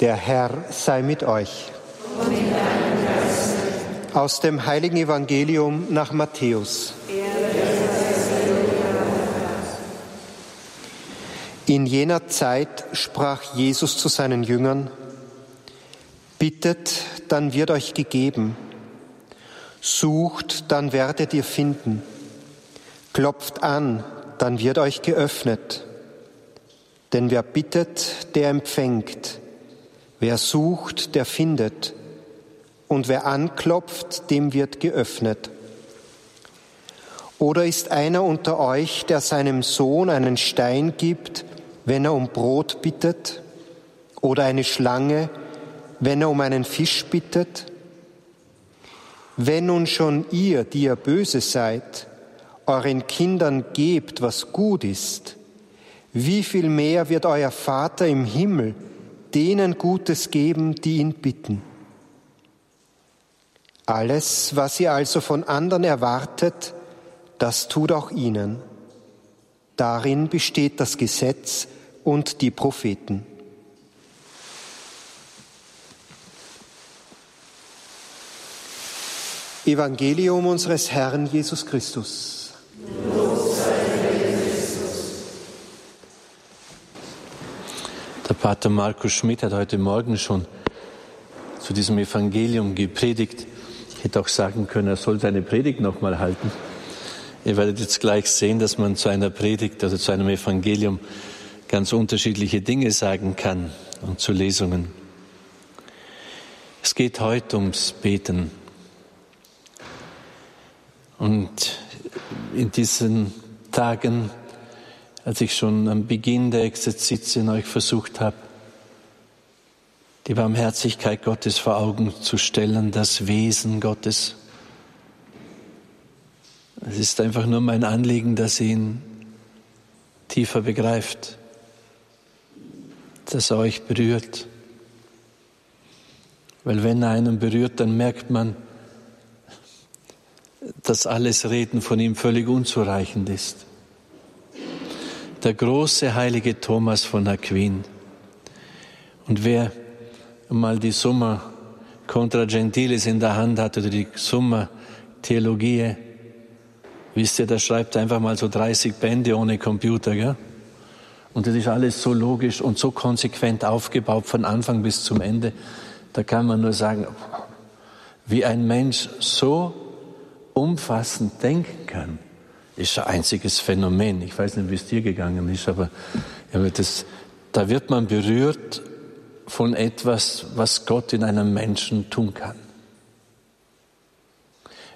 Der Herr sei mit euch. Aus dem heiligen Evangelium nach Matthäus. In jener Zeit sprach Jesus zu seinen Jüngern, Bittet, dann wird euch gegeben. Sucht, dann werdet ihr finden. Klopft an, dann wird euch geöffnet. Denn wer bittet, der empfängt. Wer sucht, der findet. Und wer anklopft, dem wird geöffnet. Oder ist einer unter euch, der seinem Sohn einen Stein gibt, wenn er um Brot bittet? Oder eine Schlange, wenn er um einen Fisch bittet? Wenn nun schon ihr, die ihr böse seid, euren Kindern gebt, was gut ist, wie viel mehr wird euer Vater im Himmel denen Gutes geben, die ihn bitten? Alles, was ihr also von anderen erwartet, das tut auch ihnen. Darin besteht das Gesetz und die Propheten. Evangelium unseres Herrn Jesus Christus. Der Pater Markus Schmidt hat heute Morgen schon zu diesem Evangelium gepredigt. Ich hätte auch sagen können, er soll seine Predigt nochmal halten. Ihr werdet jetzt gleich sehen, dass man zu einer Predigt, also zu einem Evangelium, ganz unterschiedliche Dinge sagen kann und zu Lesungen. Es geht heute ums Beten. Und in diesen Tagen, als ich schon am Beginn der Exerzitien euch versucht habe, die Barmherzigkeit Gottes vor Augen zu stellen, das Wesen Gottes. Es ist einfach nur mein Anliegen, dass ihr ihn tiefer begreift, dass er euch berührt. Weil wenn er einen berührt, dann merkt man, dass alles Reden von ihm völlig unzureichend ist. Der große heilige Thomas von Aquin. Und wer mal die Summa Contra Gentiles in der Hand hat oder die Summa Theologie, wisst ihr, der schreibt einfach mal so 30 Bände ohne Computer, gell? Und das ist alles so logisch und so konsequent aufgebaut von Anfang bis zum Ende. Da kann man nur sagen, wie ein Mensch so umfassend denken kann, ist ein einziges Phänomen. Ich weiß nicht, wie es dir gegangen ist, aber das, da wird man berührt von etwas, was Gott in einem Menschen tun kann,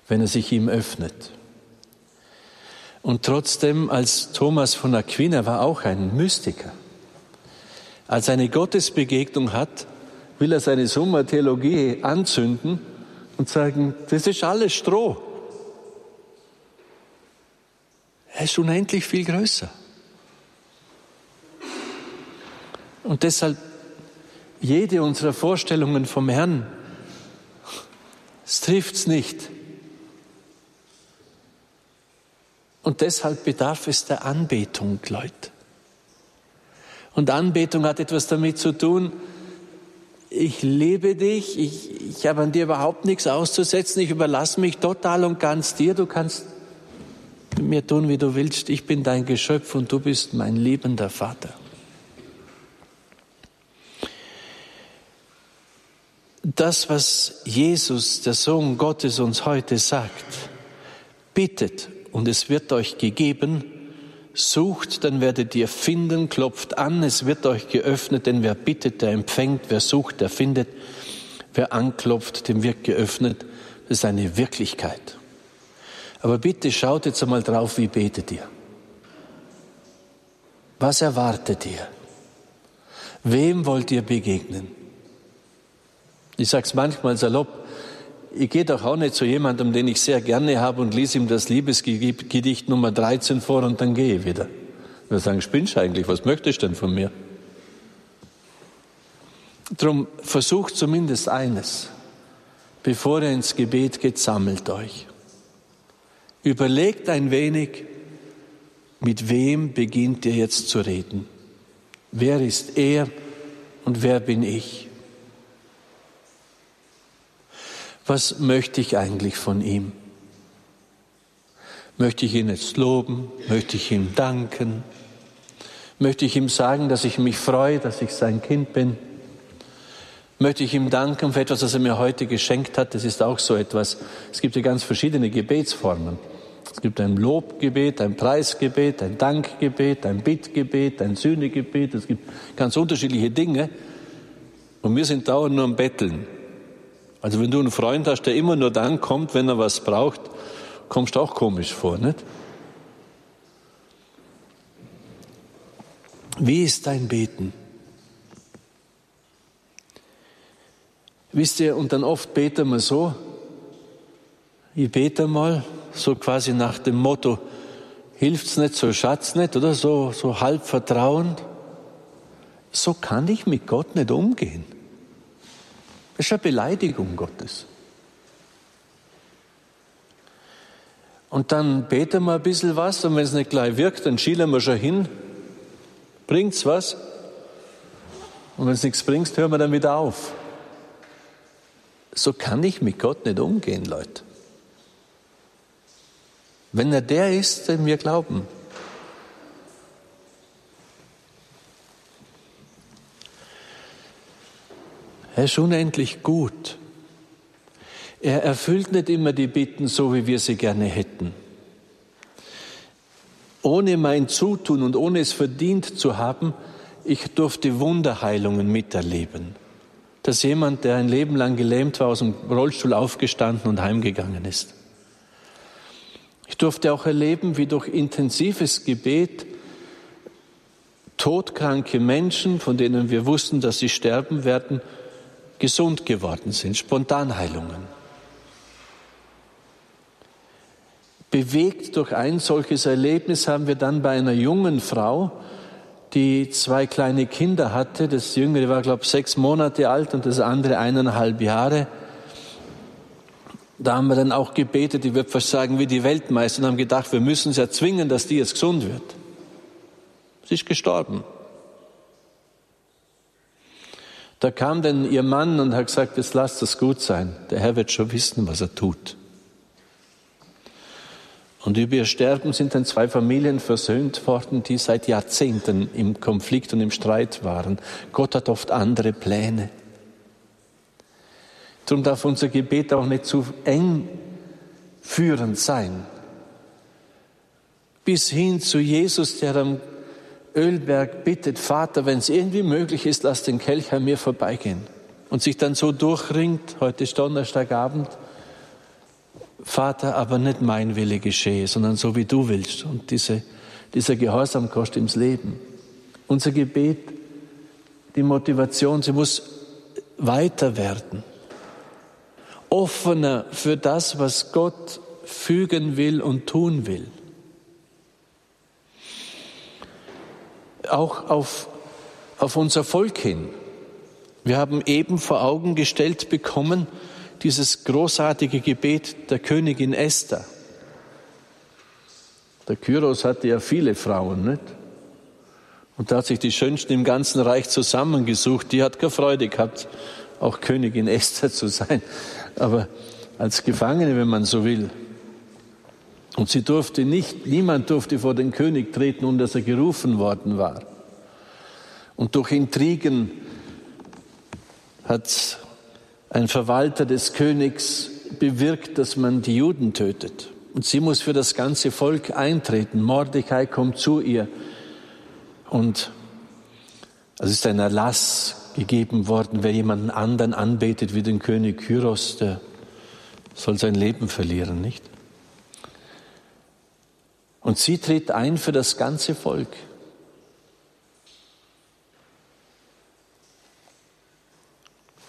wenn er sich ihm öffnet. Und trotzdem, als Thomas von Aquin, er war auch ein Mystiker, als er eine Gottesbegegnung hat, will er seine Summa Theologie anzünden und sagen, das ist alles Stroh. Er ist unendlich viel größer. Und deshalb jede unserer Vorstellungen vom Herrn, es trifft's nicht. Und deshalb bedarf es der Anbetung, Leute. Und Anbetung hat etwas damit zu tun, ich liebe dich, ich, ich habe an dir überhaupt nichts auszusetzen, ich überlasse mich total und ganz dir, du kannst mir tun, wie du willst. Ich bin dein Geschöpf und du bist mein liebender Vater. Das, was Jesus, der Sohn Gottes, uns heute sagt, bittet und es wird euch gegeben, sucht, dann werdet ihr finden, klopft an, es wird euch geöffnet, denn wer bittet, der empfängt, wer sucht, der findet, wer anklopft, dem wird geöffnet. Das ist eine Wirklichkeit. Aber bitte schaut jetzt einmal drauf, wie betet ihr? Was erwartet ihr? Wem wollt ihr begegnen? Ich sage es manchmal salopp, ich gehe doch auch nicht zu jemandem, den ich sehr gerne habe und lese ihm das Liebesgedicht Nummer 13 vor und dann gehe ich wieder. Wir sagen, spinnst du eigentlich, was möchtest du denn von mir? Drum versucht zumindest eines, bevor ihr ins Gebet geht, sammelt euch. Überlegt ein wenig, mit wem beginnt ihr jetzt zu reden? Wer ist er und wer bin ich? Was möchte ich eigentlich von ihm? Möchte ich ihn jetzt loben? Möchte ich ihm danken? Möchte ich ihm sagen, dass ich mich freue, dass ich sein Kind bin? Möchte ich ihm danken für etwas, das er mir heute geschenkt hat? Das ist auch so etwas. Es gibt ja ganz verschiedene Gebetsformen. Es gibt ein Lobgebet, ein Preisgebet, ein Dankgebet, ein Bittgebet, ein Sühnegebet. Es gibt ganz unterschiedliche Dinge. Und wir sind dauernd nur am Betteln. Also wenn du einen Freund hast, der immer nur dann kommt, wenn er was braucht, kommst du auch komisch vor, nicht? Wie ist dein Beten? Wisst ihr, und dann oft beten wir so, ich bete mal, so quasi nach dem Motto, hilft's nicht, so schatz's nicht, oder so, so halb vertrauend. So kann ich mit Gott nicht umgehen. Das ist eine Beleidigung Gottes. Und dann beten wir ein bisschen was und wenn es nicht gleich wirkt, dann schielen wir schon hin. Bringt's was? Und wenn es nichts bringt, hören wir dann wieder auf. So kann ich mit Gott nicht umgehen, Leute. Wenn er der ist, den wir glauben. Er ist unendlich gut. Er erfüllt nicht immer die Bitten so, wie wir sie gerne hätten. Ohne mein Zutun und ohne es verdient zu haben, ich durfte Wunderheilungen miterleben. Dass jemand, der ein Leben lang gelähmt war, aus dem Rollstuhl aufgestanden und heimgegangen ist. Ich durfte auch erleben, wie durch intensives Gebet todkranke Menschen, von denen wir wussten, dass sie sterben werden, gesund geworden sind, Spontanheilungen. Bewegt durch ein solches Erlebnis haben wir dann bei einer jungen Frau, die zwei kleine Kinder hatte, das jüngere war, glaube ich, sechs Monate alt und das andere eineinhalb Jahre. Da haben wir dann auch gebetet, ich würde fast sagen, wie die Weltmeister und haben gedacht, wir müssen sie erzwingen, dass die jetzt gesund wird. Sie ist gestorben. Da kam dann ihr Mann und hat gesagt, jetzt lasst das gut sein. Der Herr wird schon wissen, was er tut. Und über ihr Sterben sind dann zwei Familien versöhnt worden, die seit Jahrzehnten im Konflikt und im Streit waren. Gott hat oft andere Pläne. Darum darf unser Gebet auch nicht zu eng führend sein. Bis hin zu Jesus, der am Ölberg bittet, Vater, wenn es irgendwie möglich ist, lass den Kelch an mir vorbeigehen. Und sich dann so durchringt, heute ist Donnerstagabend, Vater, aber nicht mein Wille geschehe, sondern so wie du willst. Und diese, dieser Gehorsam kostet ihm das Leben. Unser Gebet, die Motivation, sie muss weiter werden. Offener für das, was Gott fügen will und tun will. Auch auf, auf unser Volk hin. Wir haben eben vor Augen gestellt bekommen, dieses großartige Gebet der Königin Esther. Der Kyros hatte ja viele Frauen, nicht? Und da hat sich die Schönsten im ganzen Reich zusammengesucht. Die hat keine Freude gehabt, auch Königin Esther zu sein. Aber als Gefangene, wenn man so will. Und sie durfte nicht, niemand durfte vor den König treten, ohne dass er gerufen worden war. Und durch Intrigen hat ein Verwalter des Königs bewirkt, dass man die Juden tötet. Und sie muss für das ganze Volk eintreten. Mordecai kommt zu ihr. Und es ist ein Erlass gegeben worden, wer jemanden anderen anbetet wie den König Kyros, der soll sein Leben verlieren, nicht? Und sie tritt ein für das ganze Volk.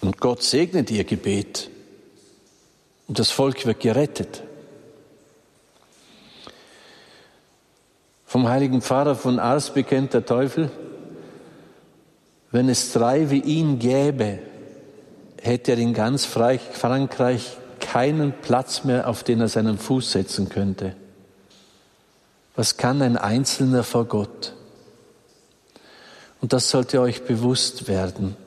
Und Gott segnet ihr Gebet. Und das Volk wird gerettet. Vom heiligen Pfarrer von Ars bekennt der Teufel, wenn es drei wie ihn gäbe, hätte er in ganz Frankreich keinen Platz mehr, auf den er seinen Fuß setzen könnte. Was kann ein Einzelner vor Gott? Und das sollte euch bewusst werden.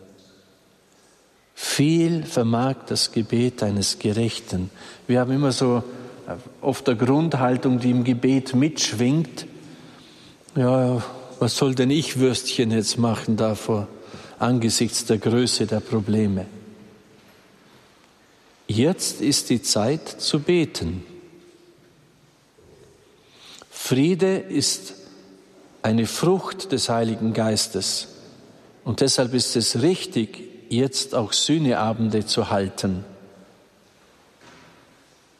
Viel vermag das Gebet eines Gerechten. Wir haben immer so oft eine Grundhaltung, die im Gebet mitschwingt. Ja, was soll denn ich Würstchen jetzt machen davor angesichts der Größe der Probleme? Jetzt ist die Zeit zu beten. Friede ist eine Frucht des Heiligen Geistes. Und deshalb ist es richtig, jetzt auch Sühneabende zu halten,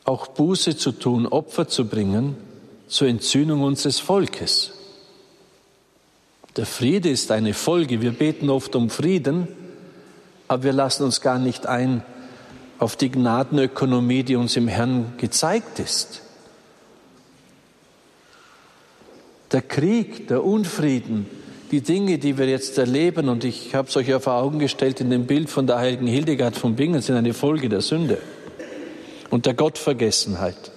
auch Buße zu tun, Opfer zu bringen zur Entzündung unseres Volkes. Der Friede ist eine Folge. Wir beten oft um Frieden, aber wir lassen uns gar nicht ein auf die Gnadenökonomie, die uns im Herrn gezeigt ist. Der Krieg, der Unfrieden, die Dinge, die wir jetzt erleben, und ich habe es euch ja vor Augen gestellt in dem Bild von der heiligen Hildegard von Bingen, sind eine Folge der Sünde und der Gottvergessenheit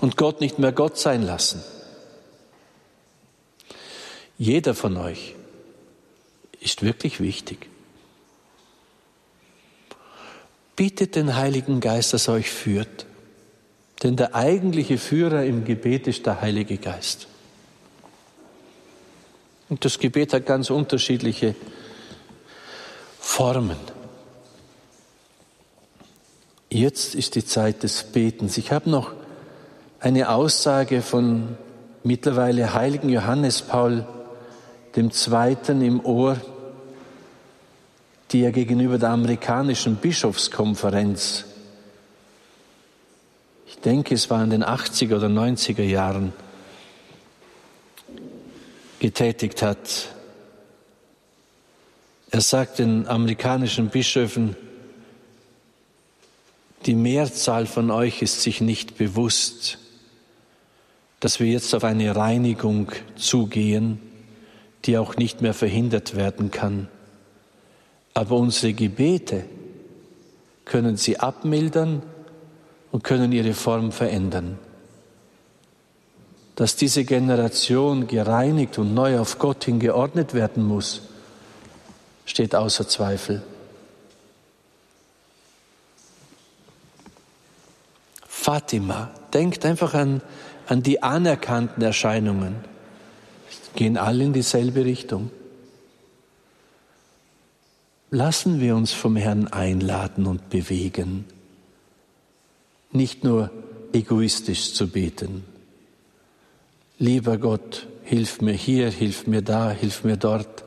und Gott nicht mehr Gott sein lassen. Jeder von euch ist wirklich wichtig. Bittet den Heiligen Geist, dass er euch führt. Denn der eigentliche Führer im Gebet ist der Heilige Geist. Und das Gebet hat ganz unterschiedliche Formen. Jetzt ist die Zeit des Betens. Ich habe noch eine Aussage von mittlerweile heiligen Johannes Paul II. im Ohr, die er gegenüber der amerikanischen Bischofskonferenz, ich denke es war in den 80er oder 90er Jahren, getätigt hat. Er sagt den amerikanischen Bischöfen, die Mehrzahl von euch ist sich nicht bewusst, dass wir jetzt auf eine Reinigung zugehen, die auch nicht mehr verhindert werden kann. Aber unsere Gebete können sie abmildern und können ihre Form verändern dass diese Generation gereinigt und neu auf Gott hin geordnet werden muss, steht außer Zweifel. Fatima, denkt einfach an, an die anerkannten Erscheinungen. Gehen alle in dieselbe Richtung. Lassen wir uns vom Herrn einladen und bewegen, nicht nur egoistisch zu beten, lieber Gott, hilf mir hier, hilf mir da, hilf mir dort,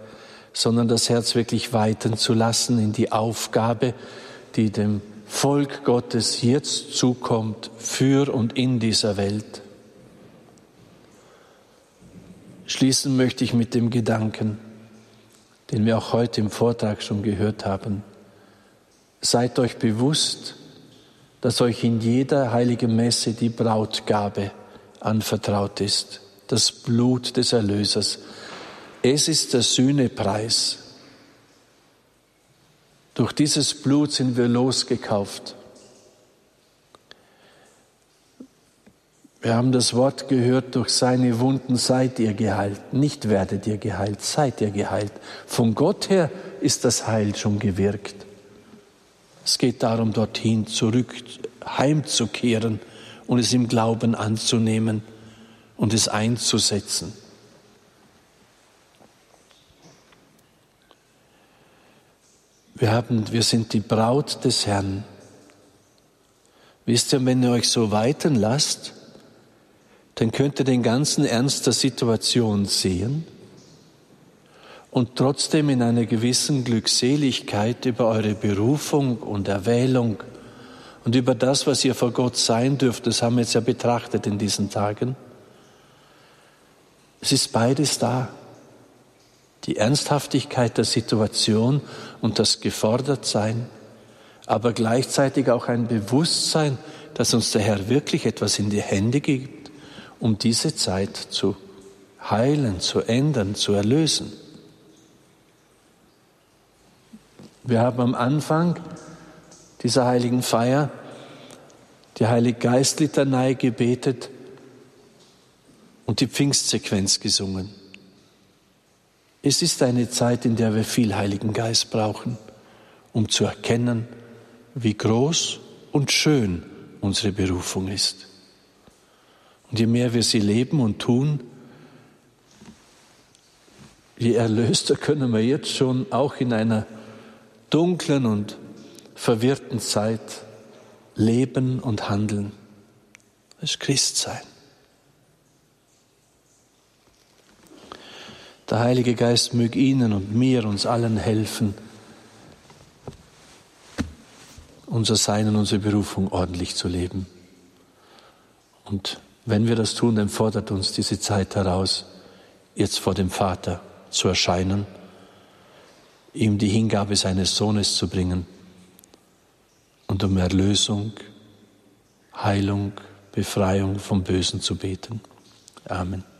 sondern das Herz wirklich weiten zu lassen in die Aufgabe, die dem Volk Gottes jetzt zukommt, für und in dieser Welt. Schließen möchte ich mit dem Gedanken, den wir auch heute im Vortrag schon gehört haben. Seid euch bewusst, dass euch in jeder heiligen Messe die Brautgabe anvertraut ist das Blut des Erlösers. Es ist der Sühnepreis. Durch dieses Blut sind wir losgekauft. Wir haben das Wort gehört, durch seine Wunden seid ihr geheilt. Nicht werdet ihr geheilt, seid ihr geheilt. Von Gott her ist das Heil schon gewirkt. Es geht darum, dorthin zurück, heimzukehren und es im Glauben anzunehmen und es einzusetzen. Wir, haben, wir sind die Braut des Herrn. Wisst ihr, wenn ihr euch so weiten lasst, dann könnt ihr den ganzen Ernst der Situation sehen und trotzdem in einer gewissen Glückseligkeit über eure Berufung und Erwählung und über das, was ihr vor Gott sein dürft, das haben wir jetzt ja betrachtet in diesen Tagen, es ist beides da. Die Ernsthaftigkeit der Situation und das Gefordertsein, aber gleichzeitig auch ein Bewusstsein, dass uns der Herr wirklich etwas in die Hände gibt, um diese Zeit zu heilen, zu ändern, zu erlösen. Wir haben am Anfang dieser heiligen Feier die Heilige Geistlitanei gebetet und die Pfingstsequenz gesungen. Es ist eine Zeit, in der wir viel Heiligen Geist brauchen, um zu erkennen, wie groß und schön unsere Berufung ist. Und je mehr wir sie leben und tun, je erlöster können wir jetzt schon auch in einer dunklen und verwirrten Zeit leben und handeln. Das ist Christsein. Der Heilige Geist möge Ihnen und mir, uns allen helfen, unser Sein und unsere Berufung ordentlich zu leben. Und wenn wir das tun, dann fordert uns diese Zeit heraus, jetzt vor dem Vater zu erscheinen, ihm die Hingabe seines Sohnes zu bringen und um Erlösung, Heilung, Befreiung vom Bösen zu beten. Amen.